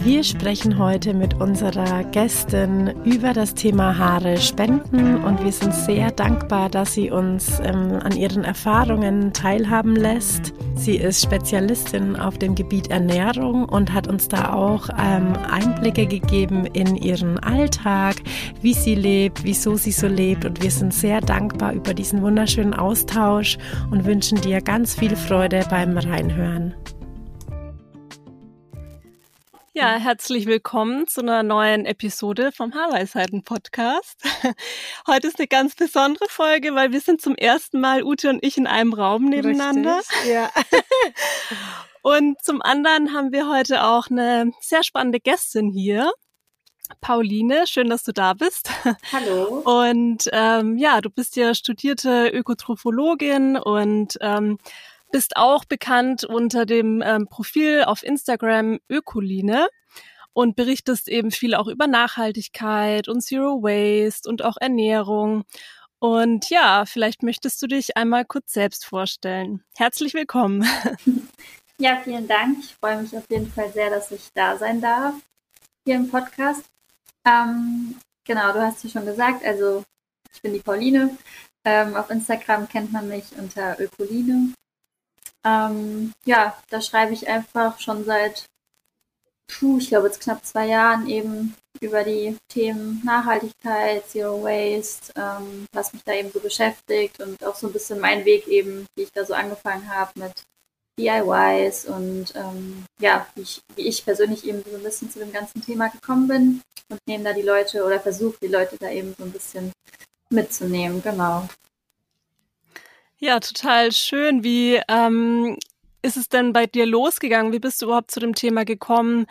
Wir sprechen heute mit unserer Gästin über das Thema Haare spenden und wir sind sehr dankbar, dass sie uns ähm, an ihren Erfahrungen teilhaben lässt. Sie ist Spezialistin auf dem Gebiet Ernährung und hat uns da auch ähm, Einblicke gegeben in ihren Alltag, wie sie lebt, wieso sie so lebt und wir sind sehr dankbar über diesen wunderschönen Austausch und wünschen dir ganz viel Freude beim Reinhören. Ja, herzlich willkommen zu einer neuen Episode vom Haarweisheiten Podcast. Heute ist eine ganz besondere Folge, weil wir sind zum ersten Mal Ute und ich in einem Raum nebeneinander. Richtig, ja. und zum anderen haben wir heute auch eine sehr spannende Gästin hier. Pauline, schön, dass du da bist. Hallo. Und ähm, ja, du bist ja studierte Ökotrophologin und ähm, bist auch bekannt unter dem ähm, Profil auf Instagram Ökoline und berichtest eben viel auch über Nachhaltigkeit und Zero Waste und auch Ernährung. Und ja, vielleicht möchtest du dich einmal kurz selbst vorstellen. Herzlich willkommen. Ja, vielen Dank. Ich freue mich auf jeden Fall sehr, dass ich da sein darf hier im Podcast. Ähm, genau, du hast ja schon gesagt, also ich bin die Pauline. Ähm, auf Instagram kennt man mich unter Ökoline. Ähm, ja, da schreibe ich einfach schon seit, puh, ich glaube jetzt knapp zwei Jahren eben über die Themen Nachhaltigkeit, Zero Waste, ähm, was mich da eben so beschäftigt und auch so ein bisschen mein Weg eben, wie ich da so angefangen habe mit DIYs und ähm, ja, wie ich, wie ich persönlich eben so ein bisschen zu dem ganzen Thema gekommen bin und nehme da die Leute oder versuche die Leute da eben so ein bisschen mitzunehmen, genau. Ja, total schön. Wie ähm, ist es denn bei dir losgegangen? Wie bist du überhaupt zu dem Thema gekommen?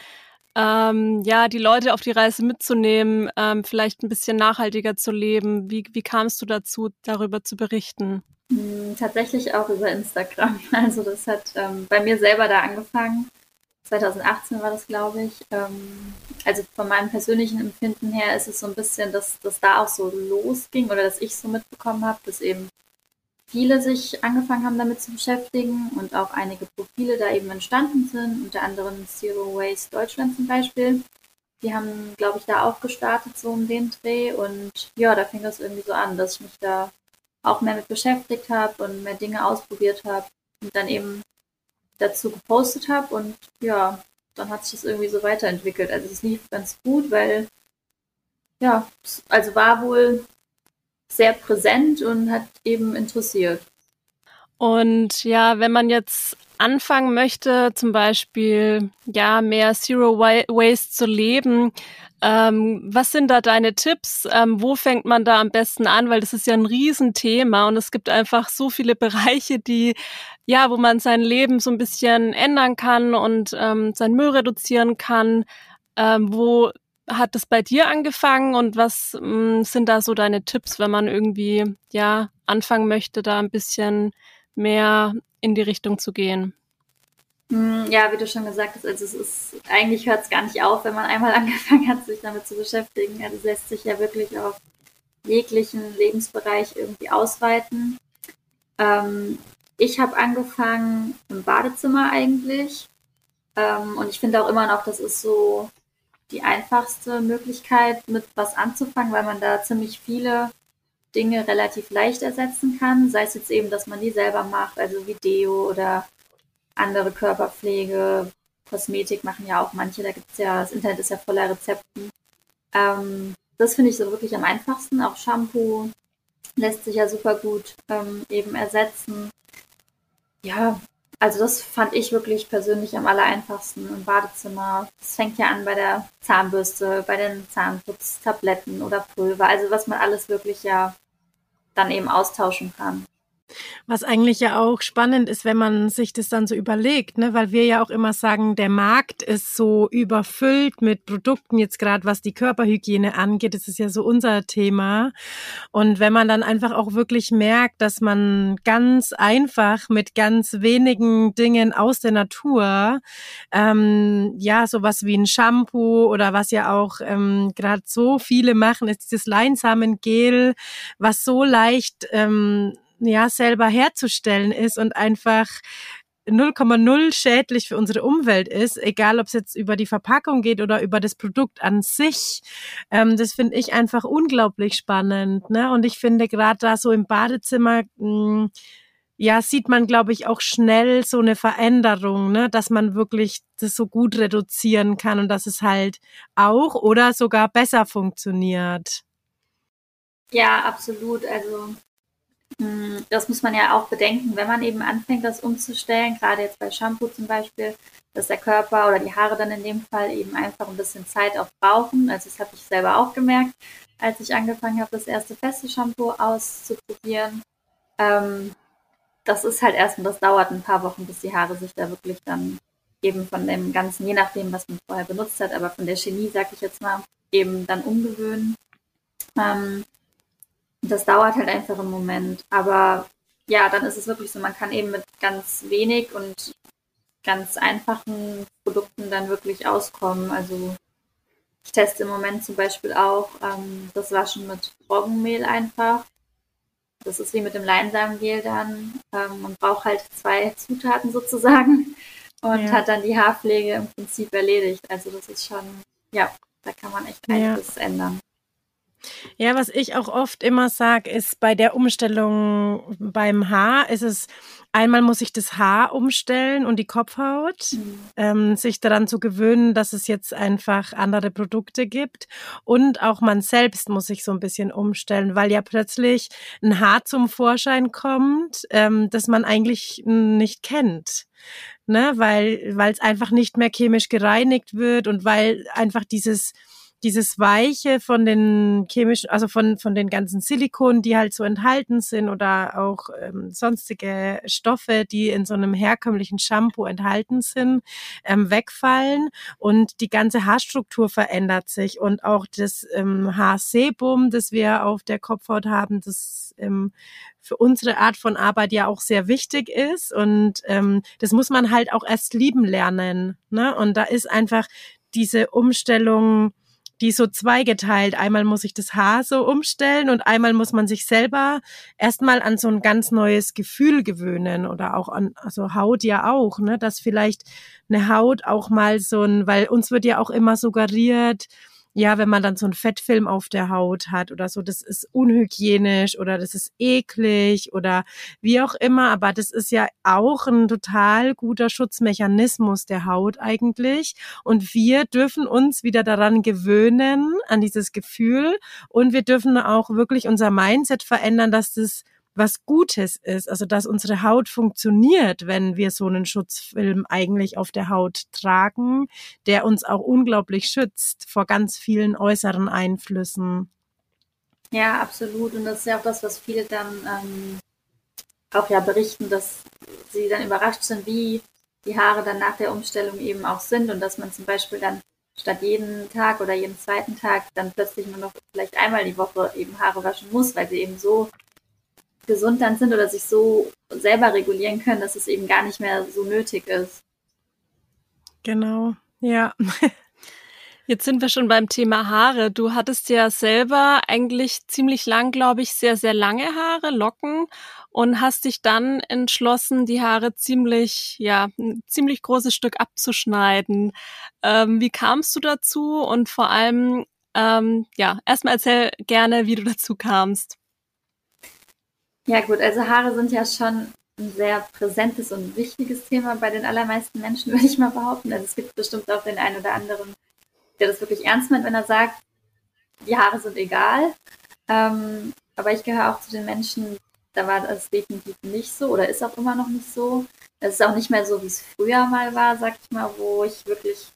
Ähm, ja, die Leute auf die Reise mitzunehmen, ähm, vielleicht ein bisschen nachhaltiger zu leben. Wie, wie kamst du dazu, darüber zu berichten? Hm, tatsächlich auch über Instagram. Also das hat ähm, bei mir selber da angefangen. 2018 war das, glaube ich. Ähm, also von meinem persönlichen Empfinden her ist es so ein bisschen, dass das da auch so losging oder dass ich so mitbekommen habe, dass eben viele sich angefangen haben damit zu beschäftigen und auch einige Profile da eben entstanden sind, unter anderem Zero Waste Deutschland zum Beispiel. Die haben, glaube ich, da auch gestartet, so um den Dreh. Und ja, da fing das irgendwie so an, dass ich mich da auch mehr mit beschäftigt habe und mehr Dinge ausprobiert habe und dann eben dazu gepostet habe. Und ja, dann hat sich das irgendwie so weiterentwickelt. Also es lief ganz gut, weil ja, also war wohl sehr präsent und hat eben interessiert. Und ja, wenn man jetzt anfangen möchte, zum Beispiel ja mehr Zero Waste zu leben, ähm, was sind da deine Tipps? Ähm, wo fängt man da am besten an? Weil das ist ja ein Riesenthema und es gibt einfach so viele Bereiche, die ja, wo man sein Leben so ein bisschen ändern kann und ähm, sein Müll reduzieren kann, ähm, wo hat es bei dir angefangen und was mh, hm, sind da so deine Tipps, wenn man irgendwie ja anfangen möchte, da ein bisschen mehr in die Richtung zu gehen? Hm, ja, wie du schon gesagt hast, also es ist, eigentlich hört es gar nicht auf, wenn man einmal angefangen hat, sich damit zu beschäftigen. Also es lässt sich ja wirklich auf jeglichen Lebensbereich irgendwie ausweiten. Ähm, ich habe angefangen im Badezimmer eigentlich. Ähm, und ich finde auch immer noch, das ist so die einfachste Möglichkeit, mit was anzufangen, weil man da ziemlich viele Dinge relativ leicht ersetzen kann. Sei es jetzt eben, dass man die selber macht, also wie Deo oder andere Körperpflege, Kosmetik machen ja auch manche. Da gibt es ja, das Internet ist ja voller Rezepten. Ähm, das finde ich so wirklich am einfachsten. Auch Shampoo lässt sich ja super gut ähm, eben ersetzen. Ja, also das fand ich wirklich persönlich am allereinfachsten im Badezimmer. Es fängt ja an bei der Zahnbürste, bei den Zahnputztabletten oder Pulver, also was man alles wirklich ja dann eben austauschen kann. Was eigentlich ja auch spannend ist, wenn man sich das dann so überlegt, ne? weil wir ja auch immer sagen, der Markt ist so überfüllt mit Produkten, jetzt gerade was die Körperhygiene angeht, das ist ja so unser Thema. Und wenn man dann einfach auch wirklich merkt, dass man ganz einfach mit ganz wenigen Dingen aus der Natur, ähm, ja, sowas wie ein Shampoo oder was ja auch ähm, gerade so viele machen, ist dieses Leinsamengel, was so leicht ähm, ja selber herzustellen ist und einfach 0,0 schädlich für unsere Umwelt ist, egal ob es jetzt über die Verpackung geht oder über das Produkt an sich. Ähm, das finde ich einfach unglaublich spannend. Ne? Und ich finde gerade da so im Badezimmer, mh, hm, ja, sieht man, glaube ich, auch schnell so eine Veränderung, ne? dass man wirklich das so gut reduzieren kann und dass es halt auch oder sogar besser funktioniert. Ja, absolut. Also das muss man ja auch bedenken, wenn man eben anfängt, das umzustellen, gerade jetzt bei Shampoo zum Beispiel, dass der Körper oder die Haare dann in dem Fall eben einfach ein bisschen Zeit auch brauchen. Also das habe ich selber auch gemerkt, als ich angefangen habe, das erste feste Shampoo auszuprobieren. Ähm, das ist halt erstmal, das dauert ein paar Wochen, bis die Haare sich da wirklich dann eben von dem Ganzen, je nachdem, was man vorher benutzt hat, aber von der Chemie, sag ich jetzt mal, eben dann umgewöhnen. Ähm, das dauert halt einfach einen Moment. Aber ja, dann ist es wirklich so, man kann eben mit ganz wenig und ganz einfachen Produkten dann wirklich auskommen. Also ich teste im Moment zum Beispiel auch ähm, das Waschen mit Roggenmehl einfach. Das ist wie mit dem Leinsamengel dann. Ähm, man braucht halt zwei Zutaten sozusagen und ja. hat dann die Haarpflege im Prinzip erledigt. Also das ist schon, ja, da kann man echt einiges ja. ändern. Ja, was ich auch oft immer sage, ist bei der Umstellung beim Haar ist es, einmal muss ich das Haar umstellen und die Kopfhaut, mhm. ähm, sich daran zu gewöhnen, dass es jetzt einfach andere Produkte gibt. Und auch man selbst muss sich so ein bisschen umstellen, weil ja plötzlich ein Haar zum Vorschein kommt, ähm, das man eigentlich nicht kennt ne, weil weil es einfach nicht mehr chemisch gereinigt wird und weil einfach dieses dieses Weiche von den chemischen, also von, von den ganzen Silikonen, die halt so enthalten sind oder auch ähm, sonstige Stoffe, die in so einem herkömmlichen Shampoo enthalten sind, ähm, wegfallen und die ganze Haarstruktur verändert sich und auch das ähm, Haarsebum, das wir auf der Kopfhaut haben, das ähm, für unsere Art von Arbeit ja auch sehr wichtig ist und ähm, das muss man halt auch erst lieben lernen. Ne? Und da ist einfach diese Umstellung die so zweigeteilt. Einmal muss ich das Haar so umstellen und einmal muss man sich selber erstmal an so ein ganz neues Gefühl gewöhnen oder auch an, also Haut ja auch, ne, dass vielleicht eine Haut auch mal so ein, weil uns wird ja auch immer suggeriert, ja, wenn man dann so einen Fettfilm auf der Haut hat oder so, das ist unhygienisch oder das ist eklig oder wie auch immer, aber das ist ja auch ein total guter Schutzmechanismus der Haut eigentlich. Und wir dürfen uns wieder daran gewöhnen, an dieses Gefühl. Und wir dürfen auch wirklich unser Mindset verändern, dass das was Gutes ist, also dass unsere Haut funktioniert, wenn wir so einen Schutzfilm eigentlich auf der Haut tragen, der uns auch unglaublich schützt vor ganz vielen äußeren Einflüssen. Ja, absolut. Und das ist ja auch das, was viele dann ähm, auch ja berichten, dass sie dann überrascht sind, wie die Haare dann nach der Umstellung eben auch sind und dass man zum Beispiel dann statt jeden Tag oder jeden zweiten Tag dann plötzlich nur noch vielleicht einmal die Woche eben Haare waschen muss, weil sie eben so gesund dann sind oder sich so selber regulieren können, dass es eben gar nicht mehr so nötig ist. Genau, ja. Jetzt sind wir schon beim Thema Haare. Du hattest ja selber eigentlich ziemlich lang, glaube ich, sehr, sehr lange Haare, Locken und hast dich dann entschlossen, die Haare ziemlich, ja, ein ziemlich großes Stück abzuschneiden. Ähm, wie kamst du dazu? Und vor allem, ähm, ja, erstmal erzähl gerne, wie du dazu kamst. Ja gut, also Haare sind ja schon ein sehr präsentes und wichtiges Thema bei den allermeisten Menschen, würde ich mal behaupten. Also es gibt bestimmt auch den einen oder anderen, der das wirklich ernst meint, wenn er sagt, die Haare sind egal. Ähm, aber ich gehöre auch zu den Menschen, da war das definitiv nicht so oder ist auch immer noch nicht so. Es ist auch nicht mehr so, wie es früher mal war, sag ich mal, wo ich wirklich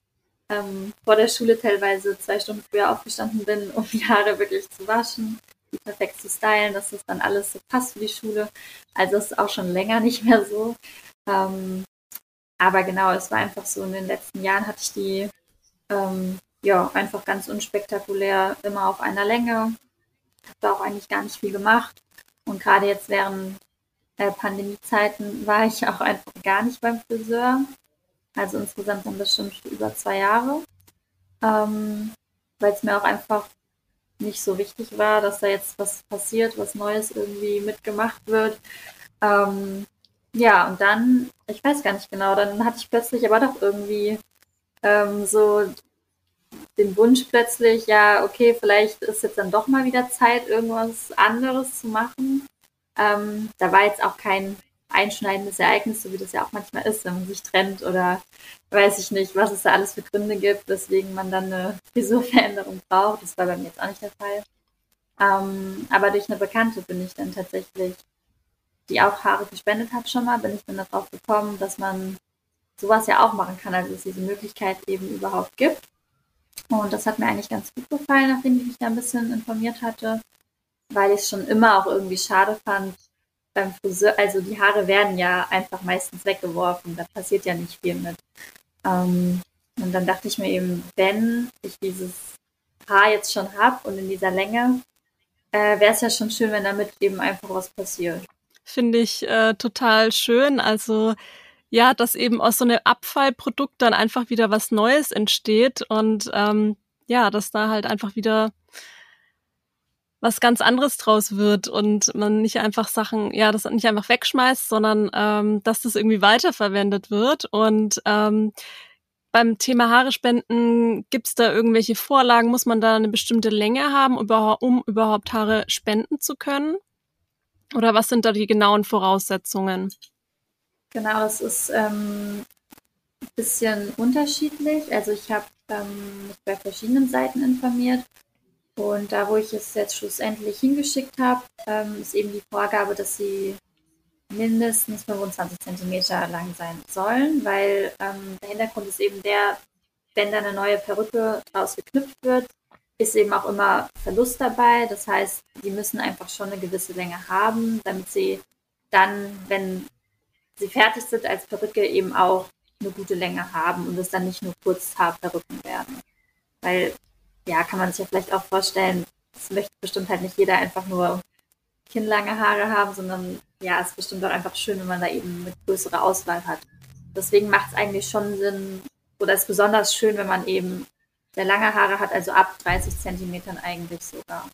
ähm, vor der Schule teilweise zwei Stunden früher aufgestanden bin, um die Haare wirklich zu waschen perfekt zu stylen, dass das dann alles so passt für die Schule. Also das ist auch schon länger nicht mehr so. Ähm, aber genau, es war einfach so, in den letzten Jahren hatte ich die ähm, ja einfach ganz unspektakulär immer auf einer Länge. Habe da auch eigentlich gar nicht viel gemacht. Und gerade jetzt während äh, Pandemiezeiten war ich auch einfach gar nicht beim Friseur. Also insgesamt dann bestimmt über zwei Jahre. Ähm, Weil es mir auch einfach nicht so wichtig war, dass da jetzt was passiert, was Neues irgendwie mitgemacht wird. Ähm, ja, und dann, ich weiß gar nicht genau, dann hatte ich plötzlich aber doch irgendwie ähm, so den Wunsch plötzlich, ja, okay, vielleicht ist jetzt dann doch mal wieder Zeit, irgendwas anderes zu machen. Ähm, da war jetzt auch kein einschneidendes Ereignis, so wie das ja auch manchmal ist, wenn man sich trennt oder weiß ich nicht, was es da alles für Gründe gibt, weswegen man dann eine Frisurveränderung braucht. Das war bei mir jetzt auch nicht der Fall. Ähm, aber durch eine Bekannte bin ich dann tatsächlich, die auch Haare gespendet hat schon mal, bin ich dann darauf gekommen, dass man sowas ja auch machen kann, also dass es diese Möglichkeit eben überhaupt gibt. Und das hat mir eigentlich ganz gut gefallen, nachdem ich mich da ein bisschen informiert hatte, weil ich es schon immer auch irgendwie schade fand, beim Friseur, also die Haare werden ja einfach meistens weggeworfen, da passiert ja nicht viel mit. Ähm, und dann dachte ich mir eben, wenn ich dieses Haar jetzt schon habe und in dieser Länge, äh, wäre es ja schon schön, wenn damit eben einfach was passiert. Finde ich äh, total schön. Also ja, dass eben aus so einem Abfallprodukt dann einfach wieder was Neues entsteht und ähm, ja, dass da halt einfach wieder was ganz anderes draus wird und man nicht einfach Sachen, ja, das nicht einfach wegschmeißt, sondern ähm, dass das irgendwie weiterverwendet wird. Und ähm, beim Thema Haare spenden, gibt's da irgendwelche Vorlagen? Muss man da eine bestimmte Länge haben, um überhaupt Haare spenden zu können? Oder was sind da die genauen Voraussetzungen? Genau, es ist ähm, ein bisschen unterschiedlich. Also ich habe ähm, mich bei verschiedenen Seiten informiert und da, wo ich es jetzt schlussendlich hingeschickt habe, ähm, ist eben die Vorgabe, dass sie mindestens 25 Zentimeter lang sein sollen, weil ähm, der Hintergrund ist eben der, wenn da eine neue Perücke draus geknüpft wird, ist eben auch immer Verlust dabei. Das heißt, die müssen einfach schon eine gewisse Länge haben, damit sie dann, wenn sie fertig sind als Perücke, eben auch eine gute Länge haben und es dann nicht nur Kurzhaarperücken werden. Weil ja, kann man sich ja vielleicht auch vorstellen, es möchte bestimmt halt nicht jeder einfach nur kinnlange Haare haben, sondern ja, es ist bestimmt auch einfach schön, wenn man da eben eine größere Auswahl hat. Deswegen macht es eigentlich schon Sinn, oder ist besonders schön, wenn man eben sehr lange Haare hat, also ab 30 Zentimetern eigentlich sogar.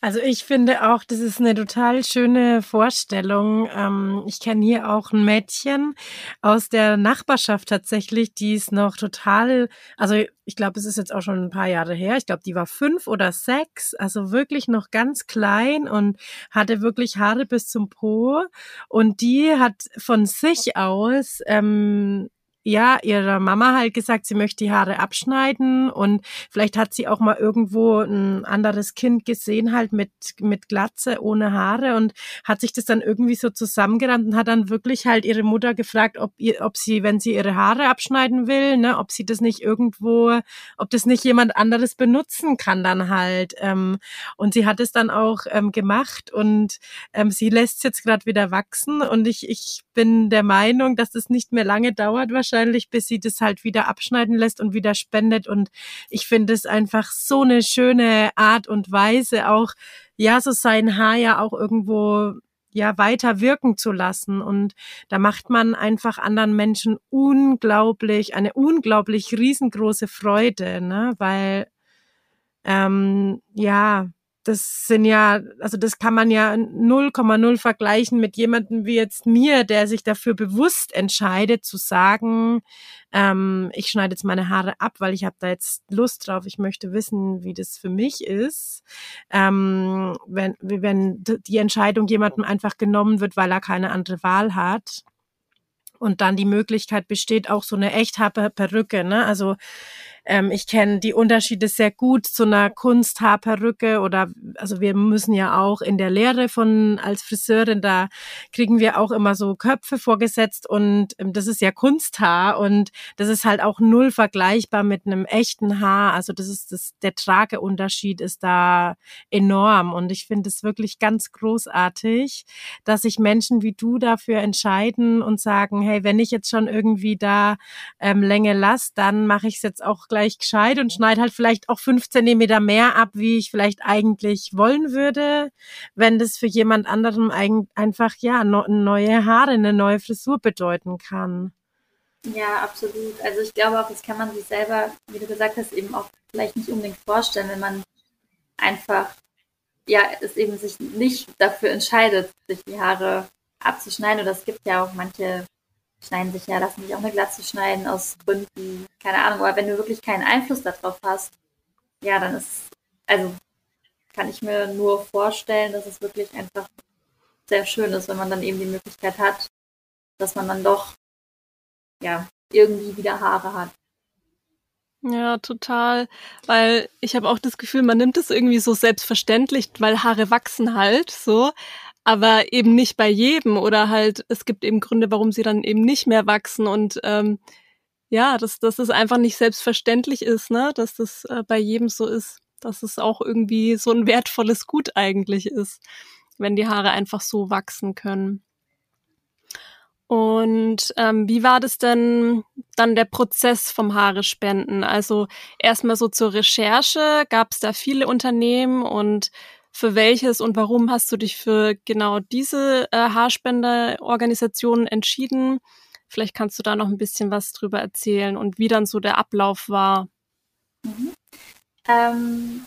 Also ich finde auch, das ist eine total schöne Vorstellung. Ähm, ich kenne hier auch ein Mädchen aus der Nachbarschaft tatsächlich, die ist noch total, also ich glaube, es ist jetzt auch schon ein paar Jahre her. Ich glaube, die war fünf oder sechs, also wirklich noch ganz klein und hatte wirklich Haare bis zum Po. Und die hat von sich aus ähm, ja, ihrer Mama halt gesagt, sie möchte die Haare abschneiden und vielleicht hat sie auch mal irgendwo ein anderes Kind gesehen, halt mit, mit Glatze, ohne Haare und hat sich das dann irgendwie so zusammengerannt und hat dann wirklich halt ihre Mutter gefragt, ob ihr, ob sie, wenn sie ihre Haare abschneiden will, ne, ob sie das nicht irgendwo, ob das nicht jemand anderes benutzen kann dann halt. Ähm, und sie hat es dann auch ähm, gemacht und ähm, sie lässt es jetzt gerade wieder wachsen und ich, ich bin der Meinung, dass es das nicht mehr lange dauert wahrscheinlich wahrscheinlich, bis sie das halt wieder abschneiden lässt und wieder spendet. Und ich finde es einfach so eine schöne Art und Weise, auch ja, so sein Haar ja auch irgendwo ja weiter wirken zu lassen und da macht man einfach anderen Menschen unglaublich eine unglaublich riesengroße Freude, ne, weil ähm, ja das sind ja, also das kann man ja 0,0 vergleichen mit jemandem wie jetzt mir, der sich dafür bewusst entscheidet zu sagen, ähm, ich schneide jetzt meine Haare ab, weil ich habe da jetzt Lust drauf, ich möchte wissen, wie das für mich ist. Ähm, wenn, wenn die Entscheidung jemandem einfach genommen wird, weil er keine andere Wahl hat und dann die Möglichkeit besteht, auch so eine Echthaarperücke, ne? Also ähm, ich kenne die Unterschiede sehr gut zu einer Kunsthaarperücke oder also wir müssen ja auch in der Lehre von als Friseurin, da kriegen wir auch immer so Köpfe vorgesetzt und ähm, das ist ja Kunsthaar und das ist halt auch null vergleichbar mit einem echten Haar. Also das ist das, der Trageunterschied ist da enorm und ich finde es wirklich ganz großartig, dass sich Menschen wie du dafür entscheiden und sagen, hey, wenn ich jetzt schon irgendwie da ähm, Länge lasse, dann mache ich es jetzt auch gleich gescheit und schneide halt vielleicht auch fünf Zentimeter mehr ab, wie ich vielleicht eigentlich wollen würde, wenn das für jemand anderem ein, einfach ja no, neue Haare, eine neue Frisur bedeuten kann. Ja, absolut. Also ich glaube auch, das kann man sich selber, wie du gesagt hast, eben auch vielleicht nicht unbedingt vorstellen, wenn man einfach ja es eben sich nicht dafür entscheidet, sich die Haare abzuschneiden. Oder es gibt ja auch manche schneiden sich ja, lassen sich auch eine Glatze schneiden aus Gründen, keine Ahnung, aber wenn du wirklich keinen Einfluss darauf hast, ja, dann ist, also kann ich mir nur vorstellen, dass es wirklich einfach sehr schön ist, wenn man dann eben die Möglichkeit hat, dass man dann doch, ja, irgendwie wieder Haare hat. Ja, total. Weil ich habe auch das Gefühl, man nimmt es irgendwie so selbstverständlich, weil Haare wachsen halt so aber eben nicht bei jedem oder halt es gibt eben Gründe, warum sie dann eben nicht mehr wachsen und ähm, ja, dass, dass es einfach nicht selbstverständlich ist, ne, dass das äh, bei jedem so ist, dass es auch irgendwie so ein wertvolles Gut eigentlich ist, wenn die Haare einfach so wachsen können. Und ähm, wie war das denn dann der Prozess vom Haare spenden? Also erstmal so zur Recherche, gab es da viele Unternehmen und für welches und warum hast du dich für genau diese äh, Haarspenderorganisation entschieden? Vielleicht kannst du da noch ein bisschen was drüber erzählen und wie dann so der Ablauf war. Mhm. Ähm,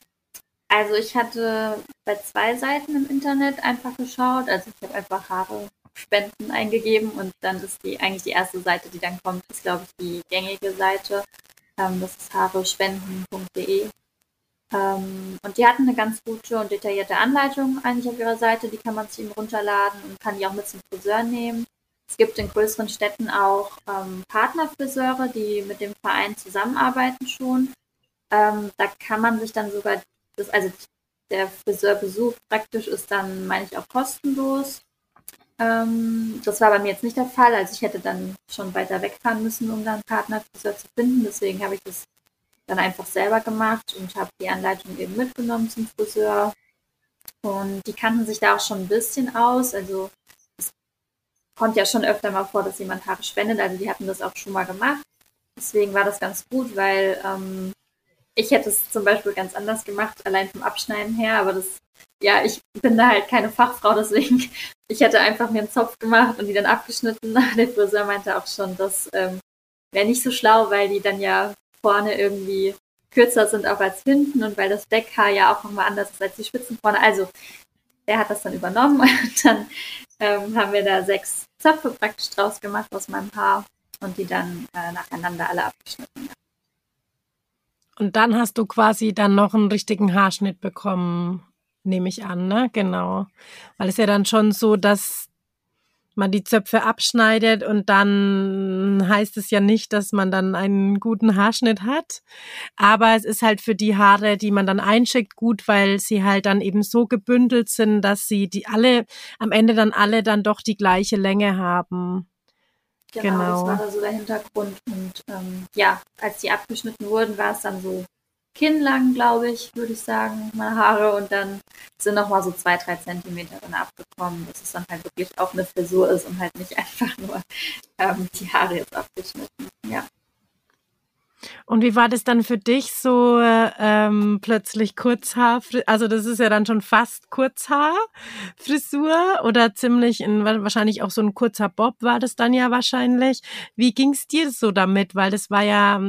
also ich hatte bei zwei Seiten im Internet einfach geschaut. Also ich habe einfach Haare Spenden eingegeben und dann ist die eigentlich die erste Seite, die dann kommt, ist glaube ich die gängige Seite. Ähm, das ist haarespenden.de. Ähm, und die hatten eine ganz gute und detaillierte Anleitung eigentlich auf ihrer Seite. Die kann man sich eben runterladen und kann die auch mit zum Friseur nehmen. Es gibt in größeren Städten auch ähm, Partnerfriseure, die mit dem Verein zusammenarbeiten schon. Ähm, da kann man sich dann sogar, das, also der Friseurbesuch praktisch ist dann, meine ich, auch kostenlos. Ähm, das war bei mir jetzt nicht der Fall. Also ich hätte dann schon weiter wegfahren müssen, um dann einen Partnerfriseur zu finden. Deswegen habe ich das dann einfach selber gemacht und habe die Anleitung eben mitgenommen zum Friseur. Und die kannten sich da auch schon ein bisschen aus. Also es kommt ja schon öfter mal vor, dass jemand Haare spendet. Also die hatten das auch schon mal gemacht. Deswegen war das ganz gut, weil ähm, ich hätte es zum Beispiel ganz anders gemacht, allein vom Abschneiden her. Aber das, ja, ich bin da halt keine Fachfrau, deswegen ich hätte einfach mir einen Zopf gemacht und die dann abgeschnitten. Der Friseur meinte auch schon, das ähm, wäre nicht so schlau, weil die dann ja vorne irgendwie kürzer sind auch als hinten und weil das Deckhaar ja auch nochmal anders ist als die Spitzen vorne. Also der hat das dann übernommen und dann ähm, haben wir da sechs Zöpfe praktisch draus gemacht aus meinem Haar und die dann äh, nacheinander alle abgeschnitten. Und dann hast du quasi dann noch einen richtigen Haarschnitt bekommen, nehme ich an, ne? Genau. Weil es ja dann schon so, dass man die Zöpfe abschneidet und dann heißt es ja nicht, dass man dann einen guten Haarschnitt hat. Aber es ist halt für die Haare, die man dann einschickt, gut, weil sie halt dann eben so gebündelt sind, dass sie die alle, am Ende dann alle dann doch die gleiche Länge haben. Genau, genau. das war da so der Hintergrund. Und ähm, ja, als die abgeschnitten wurden, war es dann so kinnlang, glaube ich, würde ich sagen, meine Haare. Und dann sind noch mal so zwei, drei Zentimeter dann abgekommen, dass es dann halt wirklich auch eine Frisur ist und halt nicht einfach nur ähm, die Haare jetzt abgeschnitten. Ja. Und wie war das dann für dich so ähm, plötzlich Kurzhaar? Also das ist ja dann schon fast Kurzhaarfrisur oder ziemlich in, wahrscheinlich auch so ein kurzer Bob war das dann ja wahrscheinlich. Wie ging es dir so damit? Weil das war ja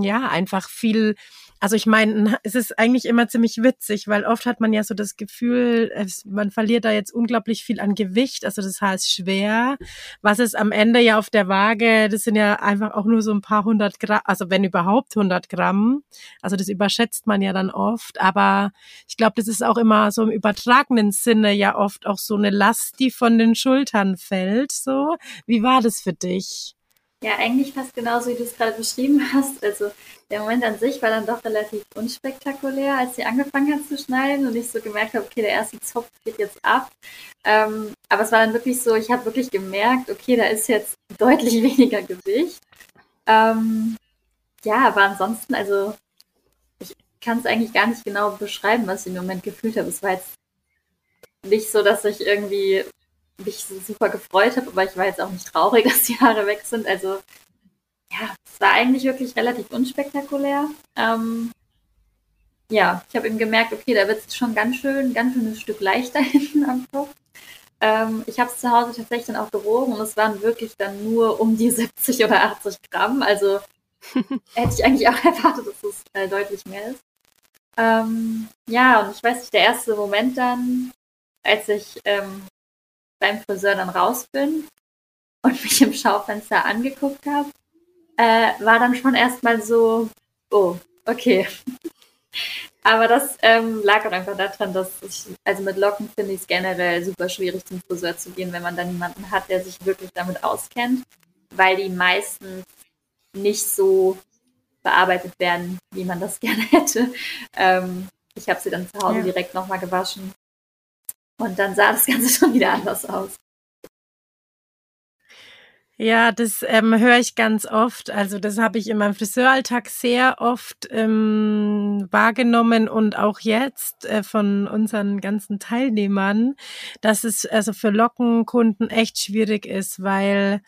ja einfach viel also ich meine, es ist eigentlich immer ziemlich witzig, weil oft hat man ja so das Gefühl, es, man verliert da jetzt unglaublich viel an Gewicht. Also das heißt schwer. Was ist am Ende ja auf der Waage, das sind ja einfach auch nur so ein paar hundert Gramm, also wenn überhaupt hundert Gramm. Also das überschätzt man ja dann oft. Aber ich glaube, das ist auch immer so im übertragenen Sinne ja oft auch so eine Last, die von den Schultern fällt. So, wie war das für dich? Ja, eigentlich fast genauso, wie du es gerade beschrieben hast. Also der Moment an sich war dann doch relativ unspektakulär, als sie angefangen hat zu schneiden und ich so gemerkt habe, okay, der erste Zopf geht jetzt ab. Ähm, aber es war dann wirklich so, ich habe wirklich gemerkt, okay, da ist jetzt deutlich weniger Gewicht. Ähm, ja, aber ansonsten, also ich kann es eigentlich gar nicht genau beschreiben, was ich im Moment gefühlt habe. Es war jetzt nicht so, dass ich irgendwie mich super gefreut habe, aber ich war jetzt auch nicht traurig, dass die Haare weg sind. Also ja, es war eigentlich wirklich relativ unspektakulär. Ähm, ja, ich habe eben gemerkt, okay, da wird es schon ganz schön, ganz schön ein Stück leichter hinten am Kopf. Ähm, ich habe es zu Hause tatsächlich dann auch gewogen und es waren wirklich dann nur um die 70 oder 80 Gramm. Also hätte ich eigentlich auch erwartet, dass es äh, deutlich mehr ist. Ähm, ja, und ich weiß nicht, der erste Moment dann, als ich ähm, beim Friseur dann raus bin und mich im Schaufenster angeguckt habe, äh, war dann schon erstmal so, oh, okay. Aber das ähm, lag auch einfach daran, dass ich, also mit Locken finde ich es generell super schwierig zum Friseur zu gehen, wenn man dann jemanden hat, der sich wirklich damit auskennt, weil die meistens nicht so bearbeitet werden, wie man das gerne hätte. Ähm, ich habe sie dann zu Hause ja. direkt nochmal gewaschen und dann sah das Ganze schon wieder anders aus. Ja, das ähm, höre ich ganz oft. Also das habe ich in meinem Friseuralltag sehr oft ähm, wahrgenommen und auch jetzt äh, von unseren ganzen Teilnehmern, dass es also für Lockenkunden echt schwierig ist, weil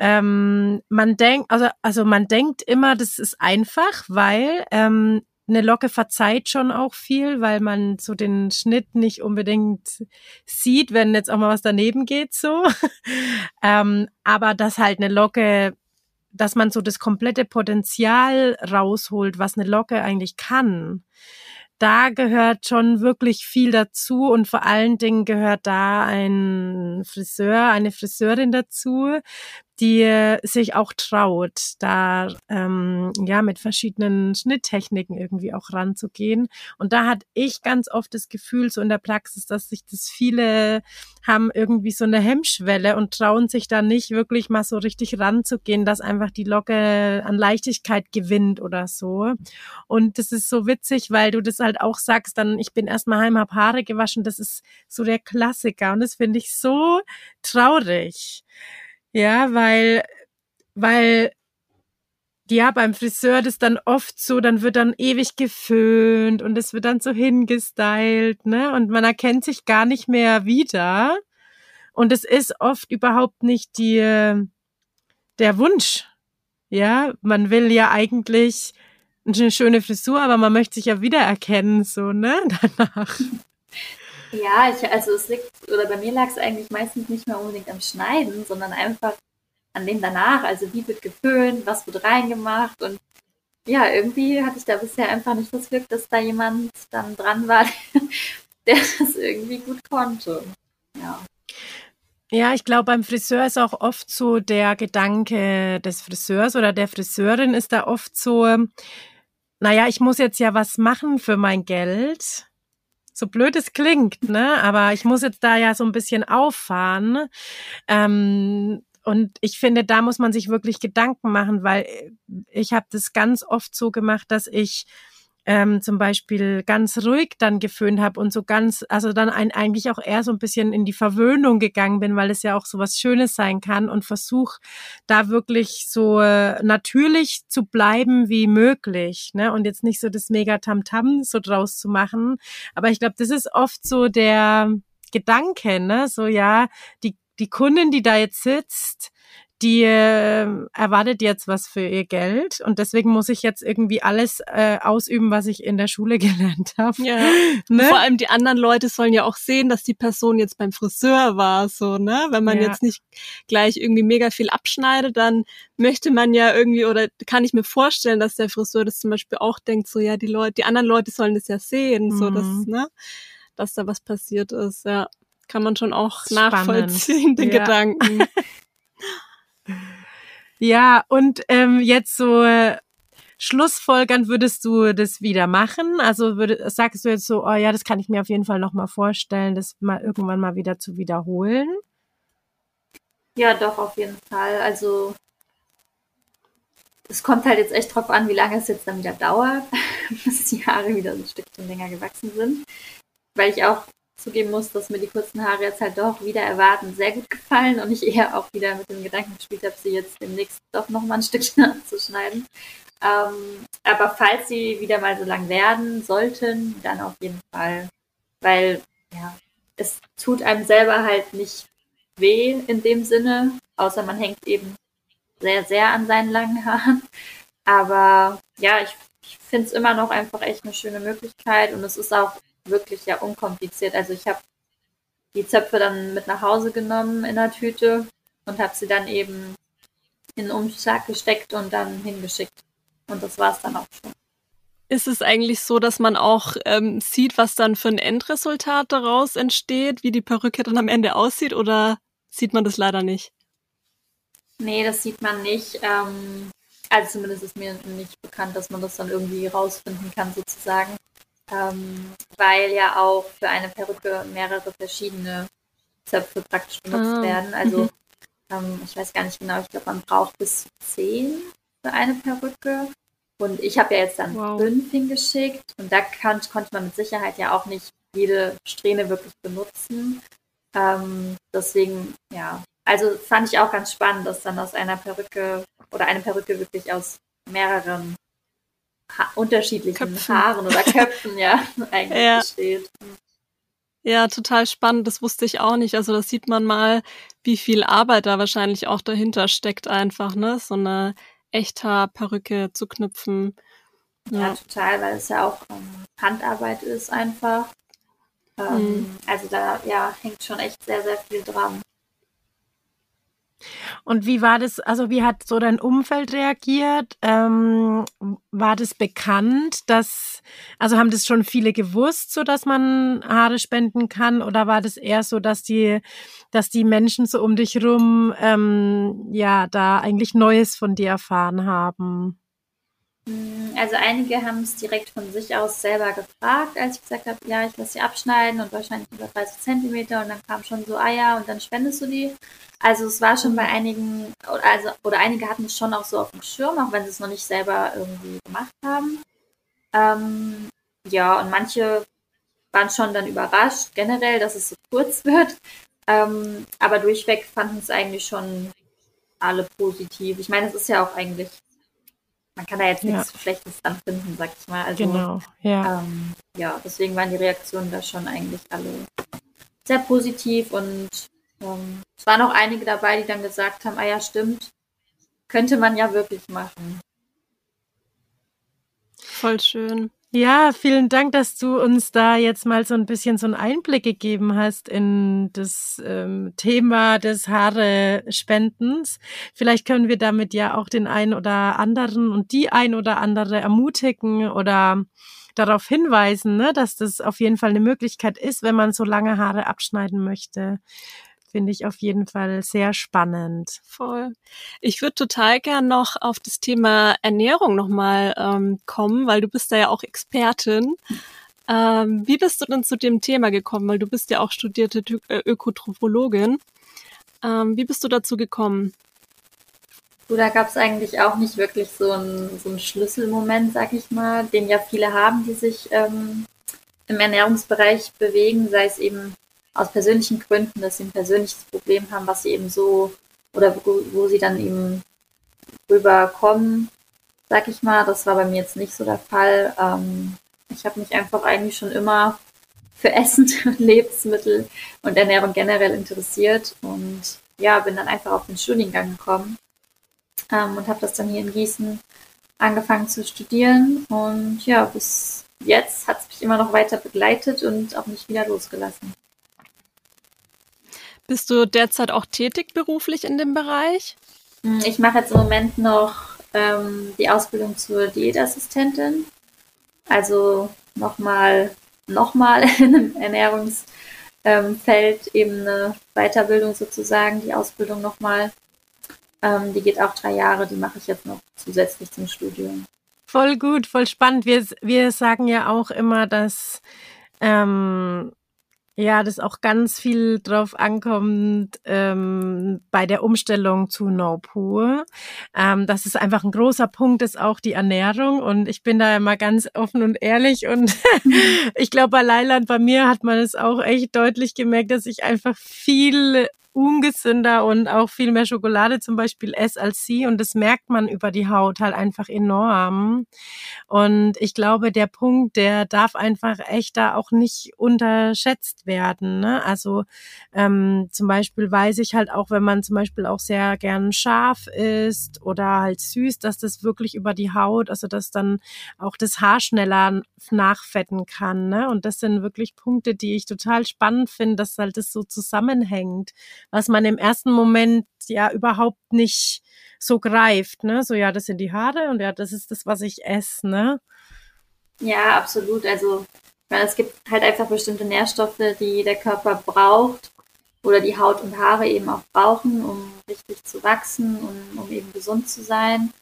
ähm, man denkt, also, also man denkt immer, das ist einfach, weil ähm, eine Locke verzeiht schon auch viel, weil man so den Schnitt nicht unbedingt sieht, wenn jetzt auch mal was daneben geht, so. ähm, aber dass halt eine Locke, dass man so das komplette Potenzial rausholt, was eine Locke eigentlich kann. Da gehört schon wirklich viel dazu und vor allen Dingen gehört da ein Friseur, eine Friseurin dazu, die sich auch traut, da ähm, ja mit verschiedenen Schnitttechniken irgendwie auch ranzugehen. Und da hatte ich ganz oft das Gefühl, so in der Praxis, dass sich das viele haben irgendwie so eine Hemmschwelle und trauen sich da nicht wirklich mal so richtig ranzugehen, dass einfach die Locke an Leichtigkeit gewinnt oder so. Und das ist so witzig, weil du das halt auch sagst, dann ich bin erstmal heim, hab Haare gewaschen, das ist so der Klassiker und das finde ich so traurig. Ja, weil, weil, ja, beim Friseur das dann oft so, dann wird dann ewig geföhnt und es wird dann so hingestylt, ne? Und man erkennt sich gar nicht mehr wieder. Und es ist oft überhaupt nicht die, der Wunsch. Ja, man will ja eigentlich eine schöne Frisur, aber man möchte sich ja wiedererkennen, so, ne? Danach. Ja, ich, also es liegt, oder bei mir lag es eigentlich meistens nicht mehr unbedingt am Schneiden, sondern einfach an dem danach. Also wie wird geföhnt, was wird reingemacht und ja, irgendwie hatte ich da bisher einfach nicht das Glück, dass da jemand dann dran war, der das irgendwie gut konnte. Ja. Ja, ich glaube, beim Friseur ist auch oft so der Gedanke des Friseurs oder der Friseurin ist da oft so, naja, ich muss jetzt ja was machen für mein Geld so blöd es klingt, ne? Aber ich muss jetzt da ja so ein bisschen auffahren. Ähm, und ich finde, da muss man sich wirklich Gedanken machen, weil ich habe das ganz oft so gemacht, dass ich ähm, zum Beispiel ganz ruhig dann geföhnt habe und so ganz, also dann ein, eigentlich auch eher so ein bisschen in die Verwöhnung gegangen bin, weil es ja auch so was Schönes sein kann und versuch da wirklich so äh, natürlich zu bleiben wie möglich, ne? Und jetzt nicht so das mega Tamtam -Tam so draus zu machen. Aber ich glaube, das ist oft so der Gedanke, ne? So ja, die die Kundin, die da jetzt sitzt, die äh, erwartet jetzt was für ihr Geld und deswegen muss ich jetzt irgendwie alles äh, ausüben, was ich in der Schule gelernt habe. Ja. Ne? Vor allem die anderen Leute sollen ja auch sehen, dass die Person jetzt beim Friseur war, so, ne? Wenn man ja. jetzt nicht gleich irgendwie mega viel abschneidet, dann möchte man ja irgendwie oder kann ich mir vorstellen, dass der Friseur das zum Beispiel auch denkt, so ja, die Leute, die anderen Leute sollen das ja sehen, mhm. so dass, ne, dass da was passiert ist, ja. Kann man schon auch Spannend. nachvollziehen, den ja. Gedanken. Ja, und ähm, jetzt so äh, Schlussfolgern würdest du das wieder machen? Also würde, sagst du jetzt so, oh ja, das kann ich mir auf jeden Fall nochmal vorstellen, das mal irgendwann mal wieder zu wiederholen? Ja, doch, auf jeden Fall. Also es kommt halt jetzt echt drauf an, wie lange es jetzt dann wieder dauert, bis die Haare wieder ein Stückchen länger gewachsen sind. Weil ich auch zugeben muss, dass mir die kurzen Haare jetzt halt doch wieder erwarten sehr gut gefallen und ich eher auch wieder mit dem Gedanken gespielt habe, sie jetzt demnächst doch nochmal ein Stückchen anzuschneiden. Ähm, aber falls sie wieder mal so lang werden sollten, dann auf jeden Fall. Weil, ja, es tut einem selber halt nicht weh in dem Sinne, außer man hängt eben sehr, sehr an seinen langen Haaren. Aber ja, ich, ich finde es immer noch einfach echt eine schöne Möglichkeit und es ist auch wirklich ja unkompliziert. Also ich habe die Zöpfe dann mit nach Hause genommen in der Tüte und habe sie dann eben in den Umschlag gesteckt und dann hingeschickt. Und das war es dann auch schon. Ist es eigentlich so, dass man auch ähm, sieht, was dann für ein Endresultat daraus entsteht, wie die Perücke dann am Ende aussieht, oder sieht man das leider nicht? Nee, das sieht man nicht. Ähm, also zumindest ist mir nicht bekannt, dass man das dann irgendwie rausfinden kann, sozusagen. Ähm, weil ja auch für eine Perücke mehrere verschiedene Zöpfe praktisch benutzt ah. werden. Also mhm. ähm, ich weiß gar nicht genau, ich glaube, man braucht bis zu zehn für eine Perücke. Und ich habe ja jetzt dann wow. fünf hingeschickt und da kann, konnte man mit Sicherheit ja auch nicht jede Strähne wirklich benutzen. Ähm, deswegen, ja. Also fand ich auch ganz spannend, dass dann aus einer Perücke oder eine Perücke wirklich aus mehreren ha unterschiedlichen Köpfen. Haaren oder Köpfen, ja, eigentlich ja. besteht. Ja, total spannend. Das wusste ich auch nicht. Also da sieht man mal, wie viel Arbeit da wahrscheinlich auch dahinter steckt einfach, ne? So eine Echthaar-Perücke zu knüpfen. Ja. ja, total, weil es ja auch ähm, Handarbeit ist einfach. Ähm, mhm. Also da ja, hängt schon echt sehr, sehr viel dran. Und wie war das, also wie hat so dein Umfeld reagiert? Ähm, war das bekannt, dass, also haben das schon viele gewusst, so dass man Haare spenden kann? Oder war das eher so, dass die, dass die Menschen so um dich rum, ähm, ja, da eigentlich Neues von dir erfahren haben? Mm, also einige haben es direkt von sich aus selber gefragt, als ich gesagt habe, ja, ich lasse sie abschneiden und wahrscheinlich über 30 Zentimeter und dann kam schon so, ah ja, und dann spendest du die. Also es war schon bei einigen, also, oder einige hatten es schon auch so auf dem Schirm, auch wenn sie es noch nicht selber irgendwie gemacht haben. Ähm, ja, und manche waren schon dann überrascht, generell, dass es so kurz wird. Ähm, aber durchweg fanden es eigentlich schon alle positiv. Ich meine, es ist ja auch eigentlich man kann da jetzt nichts ja. Schlechtes dran finden, sag ich mal. Also, genau, ja. Ähm, ja, deswegen waren die Reaktionen da schon eigentlich alle sehr positiv und ähm, es waren auch einige dabei, die dann gesagt haben, ah ja, stimmt, könnte man ja wirklich machen. Voll schön. Ja, vielen Dank, dass du uns da jetzt mal so ein bisschen so einen Einblick gegeben hast in das ähm, Thema des Haare-Spendens. Vielleicht können wir damit ja auch den einen oder anderen und die ein oder andere ermutigen oder darauf hinweisen, ne, dass das auf jeden Fall eine Möglichkeit ist, wenn man so lange Haare abschneiden möchte finde ich auf jeden Fall sehr spannend. Voll. Ich würde total gern noch auf das Thema Ernährung nochmal ähm, kommen, weil du bist da ja auch Expertin. Ähm, wie bist du denn zu dem Thema gekommen? Weil du bist ja auch studierte äh, Ökotrophologin. Ähm, wie bist du dazu gekommen? Du, da gab es eigentlich auch nicht wirklich so einen, so einen Schlüsselmoment, sag ich mal, den ja viele haben, die sich ähm, im Ernährungsbereich bewegen, sei es eben aus persönlichen Gründen, dass sie ein persönliches Problem haben, was sie eben so oder wo, wo sie dann eben rüberkommen, sag ich mal. Das war bei mir jetzt nicht so der Fall. Ähm, ich habe mich einfach eigentlich schon immer für Essen, Lebensmittel und Ernährung generell interessiert und ja, bin dann einfach auf den Studiengang gekommen ähm, und habe das dann hier in Gießen angefangen zu studieren und ja, bis jetzt hat es mich immer noch weiter begleitet und auch nicht wieder losgelassen. Bist du derzeit auch tätig beruflich in dem Bereich? Hm, ich mache jetzt im Moment noch ähm, die Ausbildung zur Diätassistentin. Also nochmal nochmal in einem Ernährungsfeld ähm, eben eine Weiterbildung sozusagen, die Ausbildung nochmal. Ähm, die geht auch drei Jahre, die mache ich jetzt noch zusätzlich zum Studium. Voll gut, voll spannend. Wir, wir sagen ja auch immer, dass ähm, Ja, das auch ganz viel drauf ankommt ähm, bei der Umstellung zu No Pur. Ähm, das ist einfach ein großer Punkt, ist auch die Ernährung. Und ich bin da immer ganz offen und ehrlich. Und ich glaube, bei Leiland, bei mir hat man es auch echt deutlich gemerkt, dass ich einfach viel ungesünder und auch viel mehr Schokolade zum Beispiel esse als sie. Und das merkt man über die Haut halt einfach enorm. Und ich glaube, der Punkt, der darf einfach echt da auch nicht unterschätzt werden. Ne? Also ähm, zum Beispiel weiß ich halt auch, wenn man zum Beispiel auch sehr gern scharf isst oder halt süß, dass das wirklich über die Haut, also dass dann auch das Haar schneller nachfetten kann. Ne? Und das sind wirklich Punkte, die ich total spannend finde, dass halt das so zusammenhängt was man im ersten Moment ja überhaupt nicht so greift, ne? So, ja, das sind die Haare und ja, das ist das, was ich esse, ne? Ja, absolut. Also, weil es gibt halt einfach bestimmte Nährstoffe, die der Körper braucht oder die Haut und Haare eben auch brauchen, um richtig zu wachsen und um eben gesund zu sein.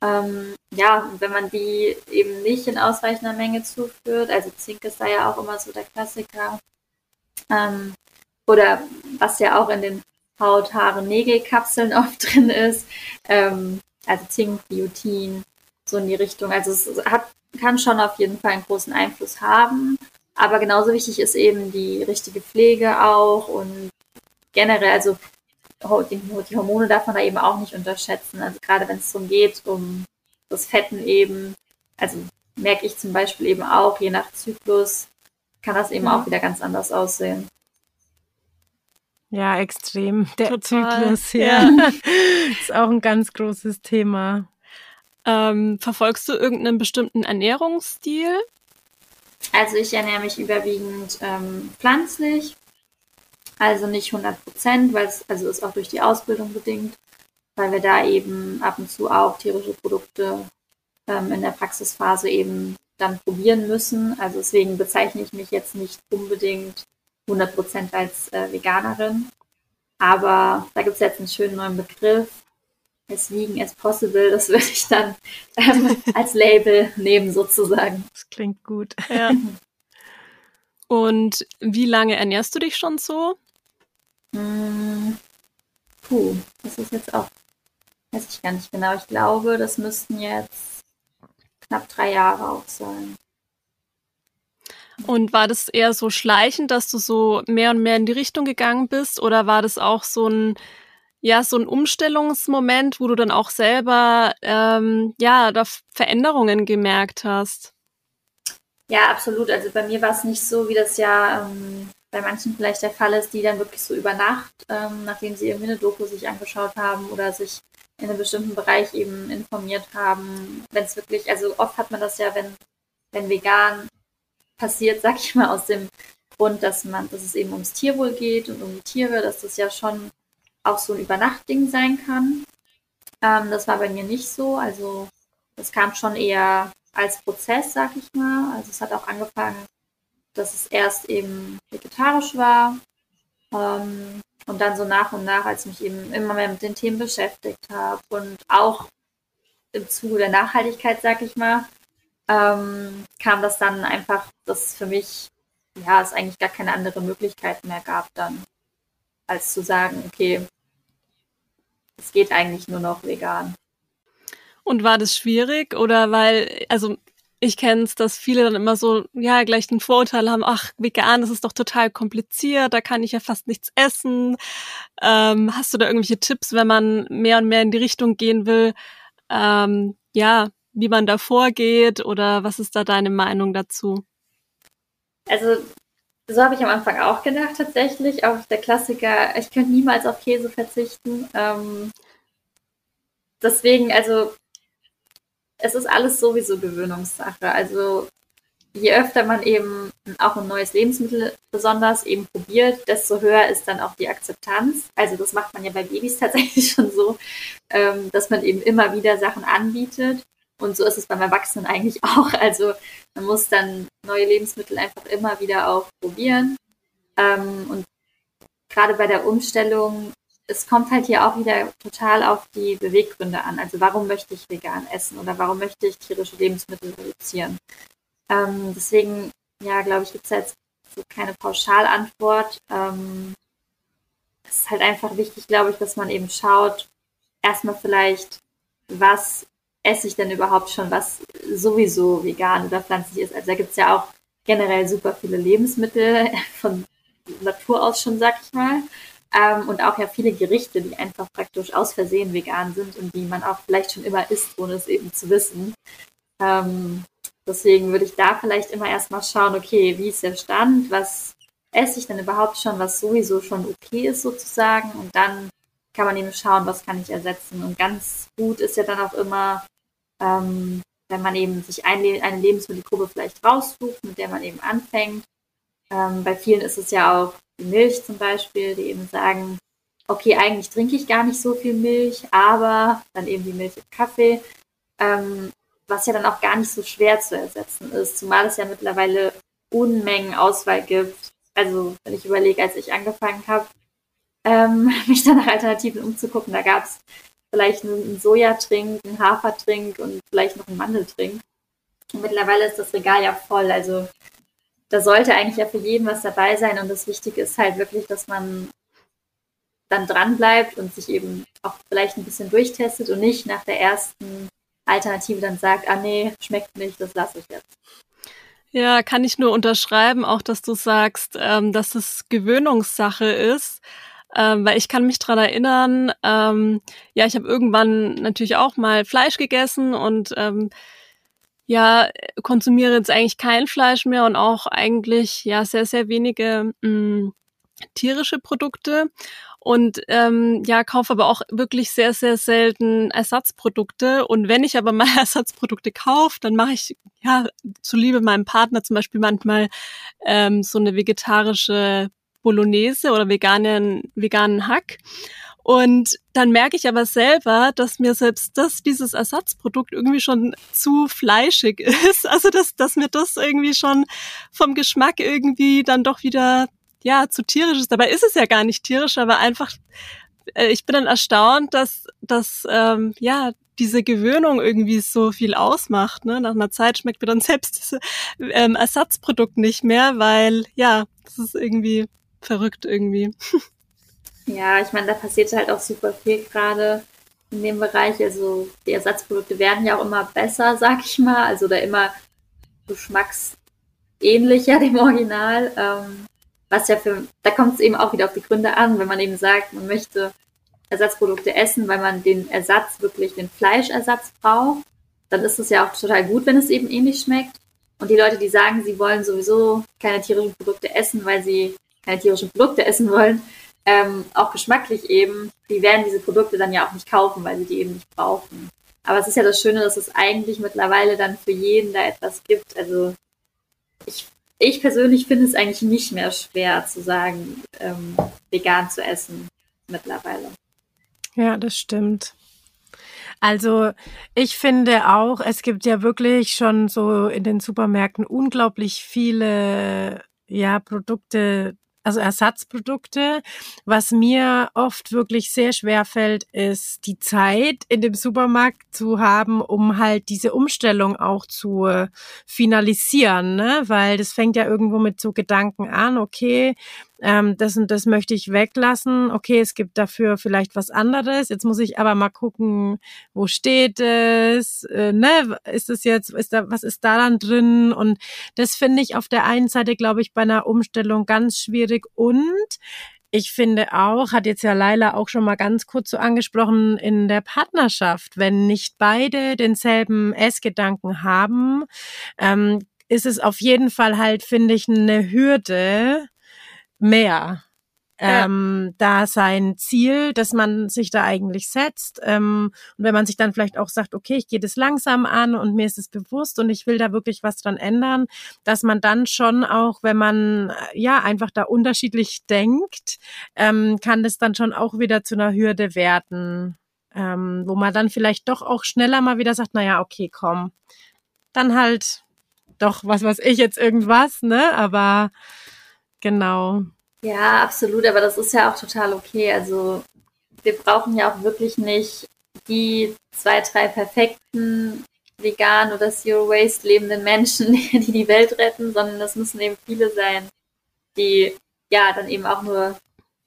Ähm, ja, wenn man die eben nicht in ausreichender Menge zuführt, also Zink ist da ja auch immer so der Klassiker, ähm, oder was ja auch in den Haut, Haare, Nägelkapseln oft drin ist. Ähm, also Zink, Biotin, so in die Richtung. Also es hat, kann schon auf jeden Fall einen großen Einfluss haben. Aber genauso wichtig ist eben die richtige Pflege auch und generell, also die, die Hormone darf man da eben auch nicht unterschätzen. Also gerade wenn es darum geht, um das Fetten eben, also merke ich zum Beispiel eben auch, je nach Zyklus kann das eben ja. auch wieder ganz anders aussehen. Ja, extrem. Der Total. Zyklus, ja. ja. ist auch ein ganz großes Thema. Ähm, verfolgst du irgendeinen bestimmten Ernährungsstil? Also ich ernähre mich überwiegend ähm, pflanzlich, also nicht 100 Prozent, weil es also ist auch durch die Ausbildung bedingt, weil wir da eben ab und zu auch tierische Produkte ähm, in der Praxisphase eben dann probieren müssen. Also deswegen bezeichne ich mich jetzt nicht unbedingt 100% als äh, Veganerin. Aber da gibt es jetzt einen schönen neuen Begriff. As vegan as possible, das würde ich dann ähm, als Label nehmen sozusagen. Das klingt gut. Ja. Und wie lange ernährst du dich schon so? Hm, puh, das ist jetzt auch, weiß ich gar nicht genau. Ich glaube, das müssten jetzt knapp drei Jahre auch sein. Und war das eher so schleichend, dass du so mehr und mehr in die Richtung gegangen bist? Oder war das auch so ein, ja, so ein Umstellungsmoment, wo du dann auch selber, ähm, ja, da Veränderungen gemerkt hast? Ja, absolut. Also bei mir war es nicht so, wie das ja ähm, bei manchen vielleicht der Fall ist, die dann wirklich so über Nacht, ähm, nachdem sie irgendwie eine Doku sich angeschaut haben oder sich in einem bestimmten Bereich eben informiert haben, wenn es wirklich, also oft hat man das ja, wenn, wenn vegan passiert, sag ich mal, aus dem Grund, dass man, dass es eben ums Tierwohl geht und um die Tiere, dass das ja schon auch so ein Übernachtding sein kann. Ähm, das war bei mir nicht so. Also das kam schon eher als Prozess, sag ich mal. Also es hat auch angefangen, dass es erst eben vegetarisch war. Ähm, und dann so nach und nach, als ich mich eben immer mehr mit den Themen beschäftigt habe und auch im Zuge der Nachhaltigkeit, sag ich mal, ähm, kam das dann einfach, dass für mich, ja, es eigentlich gar keine andere Möglichkeit mehr gab dann, als zu sagen, okay, es geht eigentlich nur noch vegan. Und war das schwierig oder weil, also ich kenne es, dass viele dann immer so, ja, gleich den Vorurteil haben, ach, vegan, das ist doch total kompliziert, da kann ich ja fast nichts essen. Ähm, hast du da irgendwelche Tipps, wenn man mehr und mehr in die Richtung gehen will? Ähm, ja, wie man da vorgeht oder was ist da deine Meinung dazu? Also so habe ich am Anfang auch gedacht tatsächlich. Auch der Klassiker, ich könnte niemals auf Käse verzichten. Ähm, deswegen, also es ist alles sowieso Gewöhnungssache. Also je öfter man eben auch ein neues Lebensmittel besonders eben probiert, desto höher ist dann auch die Akzeptanz. Also das macht man ja bei Babys tatsächlich schon so, ähm, dass man eben immer wieder Sachen anbietet. Und so ist es beim Erwachsenen eigentlich auch. Also man muss dann neue Lebensmittel einfach immer wieder auch probieren. Ähm, und gerade bei der Umstellung, es kommt halt hier auch wieder total auf die Beweggründe an. Also warum möchte ich vegan essen oder warum möchte ich tierische Lebensmittel reduzieren? Ähm, deswegen, ja, glaube ich, gibt es jetzt so keine Pauschalantwort. Ähm, es ist halt einfach wichtig, glaube ich, dass man eben schaut, erstmal vielleicht, was esse ich denn überhaupt schon, was sowieso vegan oder pflanzlich ist. Also da gibt es ja auch generell super viele Lebensmittel von Natur aus schon, sag ich mal. Ähm, und auch ja viele Gerichte, die einfach praktisch aus Versehen vegan sind und die man auch vielleicht schon immer isst, ohne es eben zu wissen. Ähm, deswegen würde ich da vielleicht immer erstmal schauen, okay, wie ist der Stand, was esse ich denn überhaupt schon, was sowieso schon okay ist sozusagen und dann kann man eben schauen, was kann ich ersetzen. Und ganz gut ist ja dann auch immer, ähm, wenn man eben sich ein, eine Lebensmittelgruppe vielleicht raussucht, mit der man eben anfängt. Ähm, bei vielen ist es ja auch die Milch zum Beispiel, die eben sagen, okay, eigentlich trinke ich gar nicht so viel Milch, aber dann eben die Milch im Kaffee, ähm, was ja dann auch gar nicht so schwer zu ersetzen ist, zumal es ja mittlerweile Unmengen Auswahl gibt. Also wenn ich überlege, als ich angefangen habe, ähm, mich dann nach Alternativen umzugucken, da gab es vielleicht einen Sojatrink, einen Hafertrink und vielleicht noch einen Mandeltrink. Und mittlerweile ist das Regal ja voll. Also da sollte eigentlich ja für jeden was dabei sein. Und das Wichtige ist halt wirklich, dass man dann dran bleibt und sich eben auch vielleicht ein bisschen durchtestet und nicht nach der ersten Alternative dann sagt, ah nee, schmeckt nicht, das lasse ich jetzt. Ja, kann ich nur unterschreiben, auch dass du sagst, ähm, dass es Gewöhnungssache ist ähm, weil ich kann mich dran erinnern, ähm, ja, ich habe irgendwann natürlich auch mal Fleisch gegessen und ähm, ja, konsumiere jetzt eigentlich kein Fleisch mehr und auch eigentlich ja sehr, sehr wenige mh, mm, tierische Produkte und ähm, ja, kaufe aber auch wirklich sehr, sehr selten Ersatzprodukte. Und wenn ich aber mal Ersatzprodukte kaufe, dann mache ich ja zuliebe meinem Partner zum Beispiel manchmal ähm, so eine vegetarische Bolognese oder veganen, veganen Hack. Und dann merke ich aber selber, dass mir selbst das, dieses Ersatzprodukt irgendwie schon zu fleischig ist. Also, dass, dass mir das irgendwie schon vom Geschmack irgendwie dann doch wieder, ja, zu tierisch ist. Dabei ist es ja gar nicht tierisch, aber einfach, äh, ich bin dann erstaunt, dass, dass, ähm, ja, diese Gewöhnung irgendwie so viel ausmacht. Ne? Nach einer Zeit schmeckt mir dann selbst dieses ähm, Ersatzprodukt nicht mehr, weil, ja, das ist irgendwie verrückt irgendwie. Ja, ich meine, da passiert halt auch super viel gerade in dem Bereich. Also die Ersatzprodukte werden ja auch immer besser, sag ich mal. Also da immer geschmacksähnlicher dem Original. Ähm, was ja für, da kommt es eben auch wieder auf die Gründe an, wenn man eben sagt, man möchte Ersatzprodukte essen, weil man den Ersatz wirklich, den Fleischersatz braucht, dann ist es ja auch total gut, wenn es eben ähnlich schmeckt. Und die Leute, die sagen, sie wollen sowieso keine tierischen Produkte essen, weil sie keine tierischen Produkte essen wollen, ähm, auch geschmacklich eben, die werden diese Produkte dann ja auch nicht kaufen, weil sie die eben nicht brauchen. Aber es ist ja das Schöne, dass es eigentlich mittlerweile dann für jeden da etwas gibt. Also ich, ich persönlich finde es eigentlich nicht mehr schwer zu sagen, ähm, vegan zu essen mittlerweile. Ja, das stimmt. Also ich finde auch, es gibt ja wirklich schon so in den Supermärkten unglaublich viele ja, Produkte, also Ersatzprodukte. Was mir oft wirklich sehr schwer fällt, ist die Zeit in dem Supermarkt zu haben, um halt diese Umstellung auch zu finalisieren, ne? Weil das fängt ja irgendwo mit so Gedanken an, okay, ähm, das und das möchte ich weglassen. Okay, es gibt dafür vielleicht was anderes. Jetzt muss ich aber mal gucken, wo steht es, äh, ne? Ist es jetzt, ist da, was ist da dann drin? Und das finde ich auf der einen Seite, glaube ich, bei einer Umstellung ganz schwierig und ich finde auch, hat jetzt ja Laila auch schon mal ganz kurz so angesprochen, in der Partnerschaft, wenn nicht beide denselben Essgedanken haben, ähm, ist es auf jeden Fall halt, finde ich, eine Hürde, mehr. Ja. Ähm, da sein Ziel, dass man sich da eigentlich setzt. Ähm, und wenn man sich dann vielleicht auch sagt, okay, ich gehe das langsam an und mir ist es bewusst und ich will da wirklich was dran ändern, dass man dann schon auch, wenn man äh, ja einfach da unterschiedlich denkt, ähm, kann das dann schon auch wieder zu einer Hürde werden, ähm, wo man dann vielleicht doch auch schneller mal wieder sagt, na ja, okay, komm, dann halt doch was was ich jetzt irgendwas, ne? Aber Genau. Ja, absolut, aber das ist ja auch total okay. Also wir brauchen ja auch wirklich nicht die zwei, drei perfekten vegan oder Zero Waste lebenden Menschen, die die Welt retten, sondern das müssen eben viele sein, die ja dann eben auch nur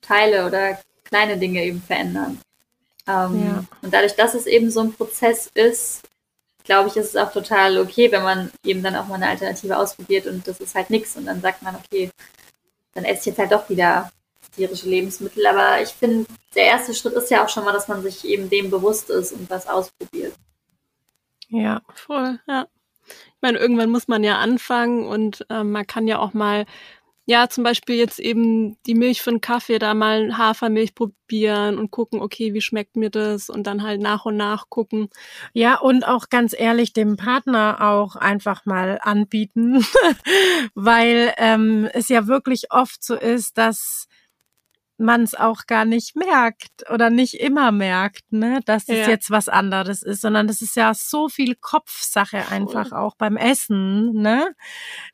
Teile oder kleine Dinge eben verändern. Ähm, ja. Und dadurch, dass es eben so ein Prozess ist, glaube ich, ist es auch total okay, wenn man eben dann auch mal eine Alternative ausprobiert und das ist halt nichts und dann sagt man, okay, dann esse ich jetzt halt doch wieder tierische Lebensmittel. Aber ich finde, der erste Schritt ist ja auch schon mal, dass man sich eben dem bewusst ist und was ausprobiert. Ja, voll, ja. Ich meine, irgendwann muss man ja anfangen und äh, man kann ja auch mal ja, zum Beispiel jetzt eben die Milch für einen Kaffee, da mal Hafermilch probieren und gucken, okay, wie schmeckt mir das und dann halt nach und nach gucken. Ja, und auch ganz ehrlich dem Partner auch einfach mal anbieten, weil ähm, es ja wirklich oft so ist, dass man es auch gar nicht merkt oder nicht immer merkt, ne, dass es ja. jetzt was anderes ist, sondern das ist ja so viel Kopfsache einfach cool. auch beim Essen, ne?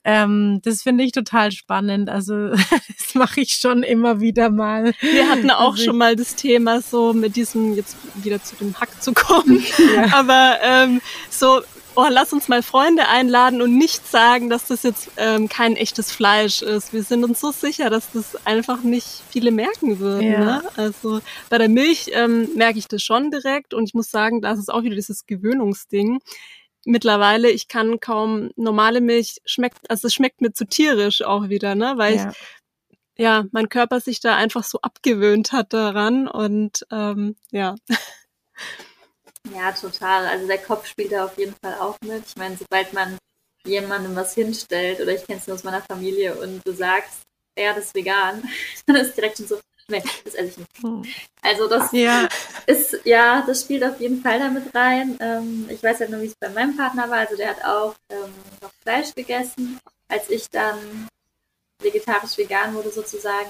Ähm, das finde ich total spannend. Also das mache ich schon immer wieder mal. Wir hatten auch also schon mal das Thema so mit diesem jetzt wieder zu dem Hack zu kommen, ja. aber ähm, so oh, lass uns mal Freunde einladen und nicht sagen, dass das jetzt ähm, kein echtes Fleisch ist. Wir sind uns so sicher, dass das einfach nicht viele merken würden. Ja. Ne? Also bei der Milch ähm, merke ich das schon direkt und ich muss sagen, da ist es auch wieder dieses Gewöhnungsding. Mittlerweile, ich kann kaum normale Milch schmeckt, also es schmeckt mir zu tierisch auch wieder, ne? Weil ja. ich ja, mein Körper sich da einfach so abgewöhnt hat daran und ähm, ja. Ja, total. Also der Kopf spielt da auf jeden Fall auch mit. Ich meine, sobald man jemandem was hinstellt, oder ich kenne es nur aus meiner Familie, und du sagst, ja, das ist vegan, dann ist direkt schon so, nee, das esse ich nicht. Hm. Also das ja. ist, ja, das spielt auf jeden Fall damit rein. Ähm, ich weiß ja nur, wie es bei meinem Partner war. Also der hat auch ähm, noch Fleisch gegessen, als ich dann vegetarisch-vegan wurde sozusagen.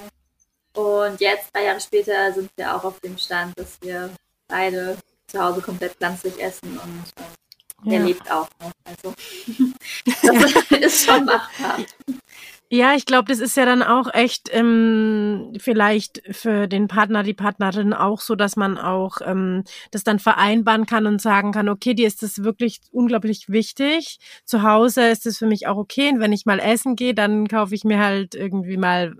Und jetzt, drei Jahre später, sind wir auch auf dem Stand, dass wir beide zu Hause komplett pflanzlich essen und äh, der ja. lebt auch noch. Also das ist schon machbar. Ja, ich glaube, das ist ja dann auch echt ähm, vielleicht für den Partner, die Partnerin auch so, dass man auch ähm, das dann vereinbaren kann und sagen kann, okay, dir ist das wirklich unglaublich wichtig. Zu Hause ist es für mich auch okay. Und wenn ich mal essen gehe, dann kaufe ich mir halt irgendwie mal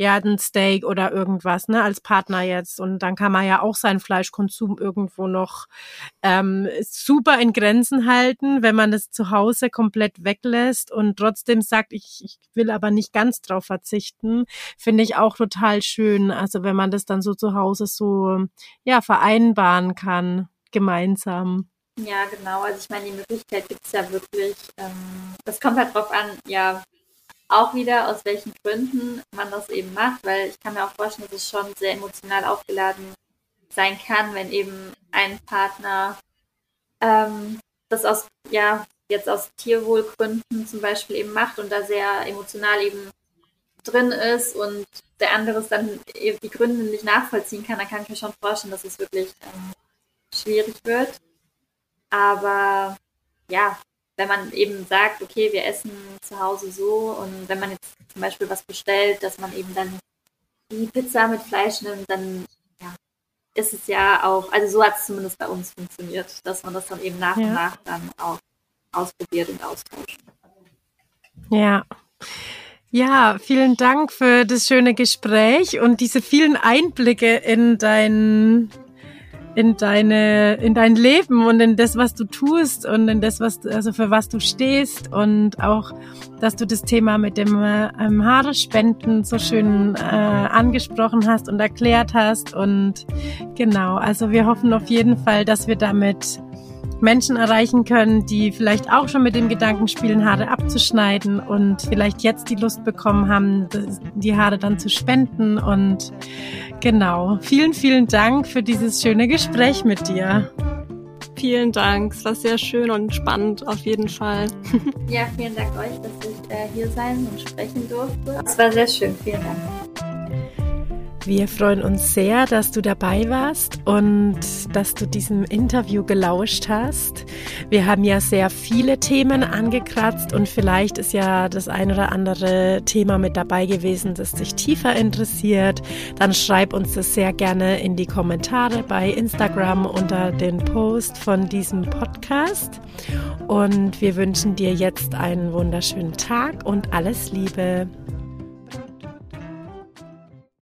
ja, ein Steak oder irgendwas, ne, als Partner jetzt. Und dann kann man ja auch seinen Fleischkonsum irgendwo noch ähm, super in Grenzen halten, wenn man das zu Hause komplett weglässt und trotzdem sagt, ich, ich will aber nicht ganz drauf verzichten, finde ich auch total schön. Also wenn man das dann so zu Hause so ja vereinbaren kann, gemeinsam. Ja, genau. Also ich meine, die Möglichkeit gibt es ja wirklich. Ähm, das kommt halt drauf an, ja, auch wieder, aus welchen Gründen man das eben macht, weil ich kann mir auch vorstellen, dass es schon sehr emotional aufgeladen sein kann, wenn eben ein Partner ähm, das aus, ja, jetzt aus Tierwohlgründen zum Beispiel eben macht und da sehr emotional eben drin ist und der andere es dann die Gründe nicht nachvollziehen kann, dann kann ich mir schon vorstellen, dass es wirklich ähm, schwierig wird. Aber ja, wenn man eben sagt, okay, wir essen zu Hause so und wenn man jetzt zum Beispiel was bestellt, dass man eben dann die Pizza mit Fleisch nimmt, dann ja, ist es ja auch, also so hat es zumindest bei uns funktioniert, dass man das dann eben nach ja. und nach dann auch ausprobiert und austauscht. Ja. Ja, vielen Dank für das schöne Gespräch und diese vielen Einblicke in dein in deine, in dein Leben und in das, was du tust und in das, was, also für was du stehst und auch, dass du das Thema mit dem ähm, Haare spenden so schön äh, angesprochen hast und erklärt hast und genau, also wir hoffen auf jeden Fall, dass wir damit Menschen erreichen können, die vielleicht auch schon mit dem Gedanken spielen, Haare abzuschneiden und vielleicht jetzt die Lust bekommen haben, die Haare dann zu spenden. Und genau, vielen, vielen Dank für dieses schöne Gespräch mit dir. Vielen Dank, es war sehr schön und spannend auf jeden Fall. Ja, vielen Dank euch, dass ich äh, hier sein und sprechen durfte. Es war sehr schön, vielen Dank. Wir freuen uns sehr, dass du dabei warst und dass du diesem Interview gelauscht hast. Wir haben ja sehr viele Themen angekratzt und vielleicht ist ja das ein oder andere Thema mit dabei gewesen, das dich tiefer interessiert. Dann schreib uns das sehr gerne in die Kommentare bei Instagram unter den Post von diesem Podcast. Und wir wünschen dir jetzt einen wunderschönen Tag und alles Liebe.